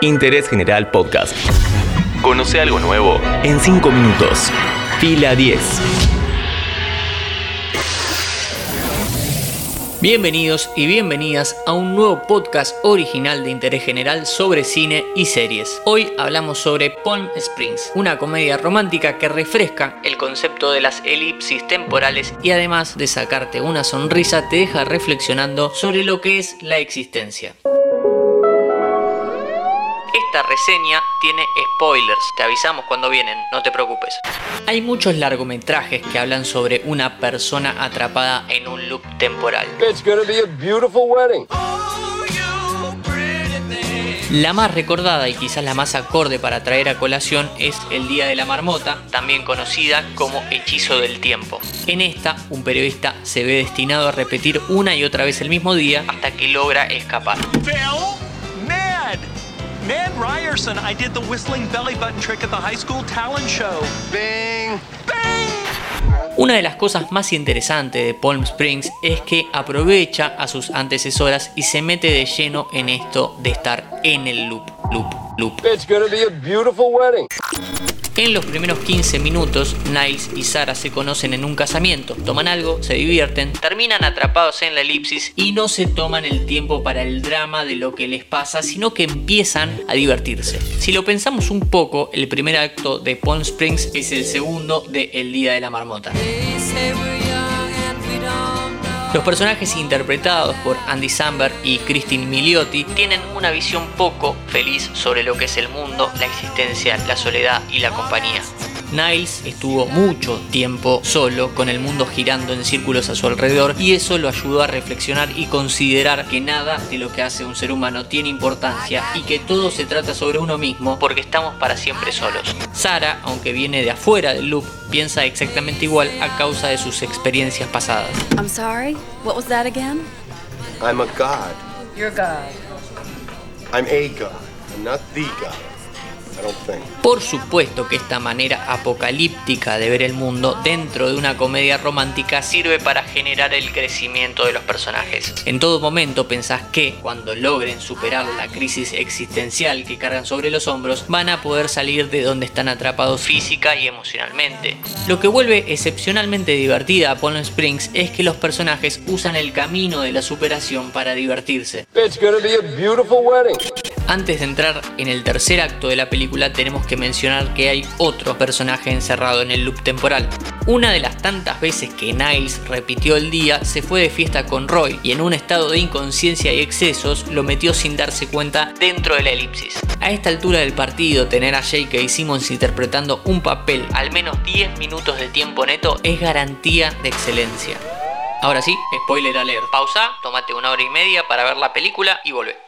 Interés General Podcast. Conoce algo nuevo en 5 minutos. Fila 10. Bienvenidos y bienvenidas a un nuevo podcast original de interés general sobre cine y series. Hoy hablamos sobre Palm Springs, una comedia romántica que refresca el concepto de las elipsis temporales y además de sacarte una sonrisa te deja reflexionando sobre lo que es la existencia. Esta reseña tiene spoilers, te avisamos cuando vienen, no te preocupes. Hay muchos largometrajes que hablan sobre una persona atrapada en un loop temporal. La más recordada y quizás la más acorde para traer a colación es El Día de la Marmota, también conocida como Hechizo del Tiempo. En esta, un periodista se ve destinado a repetir una y otra vez el mismo día hasta que logra escapar. Ned Ryerson, I did the whistling belly button trick at the high school talent show. Bing. Bing. Una de las cosas más interesantes de Palm Springs es que aprovecha a sus antecesoras y se mete de lleno en esto de estar en el loop, loop, loop. It's gonna be a beautiful wedding. En los primeros 15 minutos, Niles y Sara se conocen en un casamiento, toman algo, se divierten, terminan atrapados en la elipsis y no se toman el tiempo para el drama de lo que les pasa, sino que empiezan a divertirse. Si lo pensamos un poco, el primer acto de Palm Springs es el segundo de El Día de la Marmota. Los personajes interpretados por Andy Samberg y Christine Milioti tienen una visión poco feliz sobre lo que es el mundo, la existencia, la soledad y la compañía. Niles estuvo mucho tiempo solo, con el mundo girando en círculos a su alrededor, y eso lo ayudó a reflexionar y considerar que nada de lo que hace un ser humano tiene importancia y que todo se trata sobre uno mismo porque estamos para siempre solos. Sara, aunque viene de afuera del loop, piensa exactamente igual a causa de sus experiencias pasadas. I'm sorry, what was that again? I'm a god. You're God. I'm a god. I'm not the god. Por supuesto que esta manera apocalíptica de ver el mundo dentro de una comedia romántica sirve para generar el crecimiento de los personajes. En todo momento pensás que cuando logren superar la crisis existencial que cargan sobre los hombros, van a poder salir de donde están atrapados física y emocionalmente. Lo que vuelve excepcionalmente divertida a Palm Springs es que los personajes usan el camino de la superación para divertirse. Antes de entrar en el tercer acto de la película tenemos que mencionar que hay otro personaje encerrado en el loop temporal. Una de las tantas veces que Niles repitió el día se fue de fiesta con Roy y en un estado de inconsciencia y excesos lo metió sin darse cuenta dentro de la elipsis. A esta altura del partido tener a J.K. Simmons interpretando un papel al menos 10 minutos de tiempo neto es garantía de excelencia. Ahora sí, spoiler alert. Pausa, tómate una hora y media para ver la película y vuelve.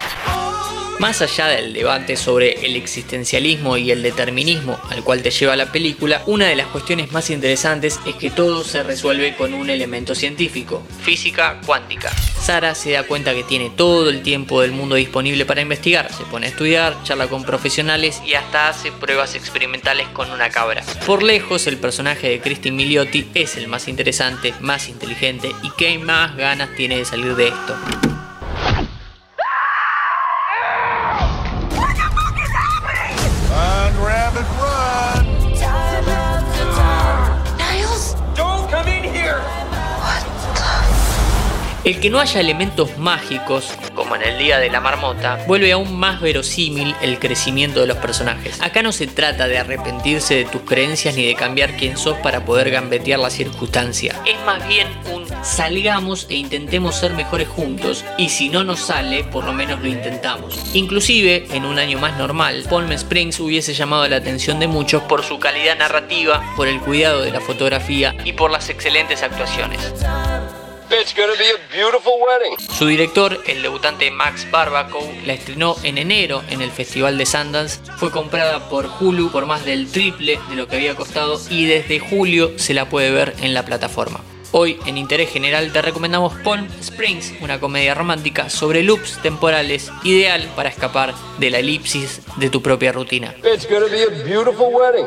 Más allá del debate sobre el existencialismo y el determinismo al cual te lleva la película, una de las cuestiones más interesantes es que todo se resuelve con un elemento científico, física cuántica. Sara se da cuenta que tiene todo el tiempo del mundo disponible para investigar, se pone a estudiar, charla con profesionales y hasta hace pruebas experimentales con una cabra. Por lejos, el personaje de Christine Milioti es el más interesante, más inteligente y que más ganas tiene de salir de esto. El que no haya elementos mágicos, como en el Día de la Marmota, vuelve aún más verosímil el crecimiento de los personajes. Acá no se trata de arrepentirse de tus creencias ni de cambiar quién sos para poder gambetear la circunstancia. Es más bien un salgamos e intentemos ser mejores juntos y si no nos sale, por lo menos lo intentamos. Inclusive, en un año más normal, Palm Springs hubiese llamado la atención de muchos por su calidad narrativa, por el cuidado de la fotografía y por las excelentes actuaciones. It's gonna be a beautiful wedding. Su director, el debutante Max Barbacow, la estrenó en enero en el Festival de Sundance, fue comprada por Hulu por más del triple de lo que había costado y desde julio se la puede ver en la plataforma. Hoy en Interés General te recomendamos Palm Springs, una comedia romántica sobre loops temporales, ideal para escapar de la elipsis de tu propia rutina. It's gonna be a beautiful wedding.